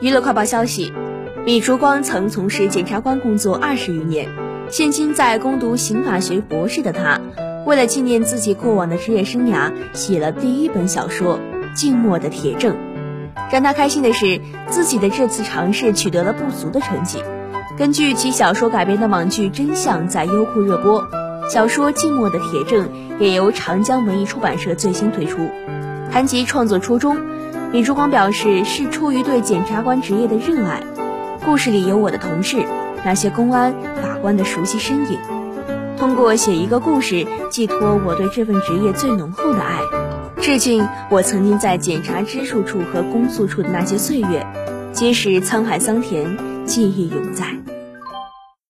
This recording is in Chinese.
娱乐快报消息：米烛光曾从事检察官工作二十余年，现今在攻读刑法学博士的他，为了纪念自己过往的职业生涯，写了第一本小说《静默的铁证》。让他开心的是，自己的这次尝试取得了不俗的成绩。根据其小说改编的网剧《真相》在优酷热播，小说《静默的铁证》也由长江文艺出版社最新推出。谈及创作初衷。李烛光表示，是出于对检察官职业的热爱。故事里有我的同事，那些公安、法官的熟悉身影。通过写一个故事，寄托我对这份职业最浓厚的爱，致敬我曾经在检察支处处和公诉处的那些岁月，即使沧海桑田，记忆永在。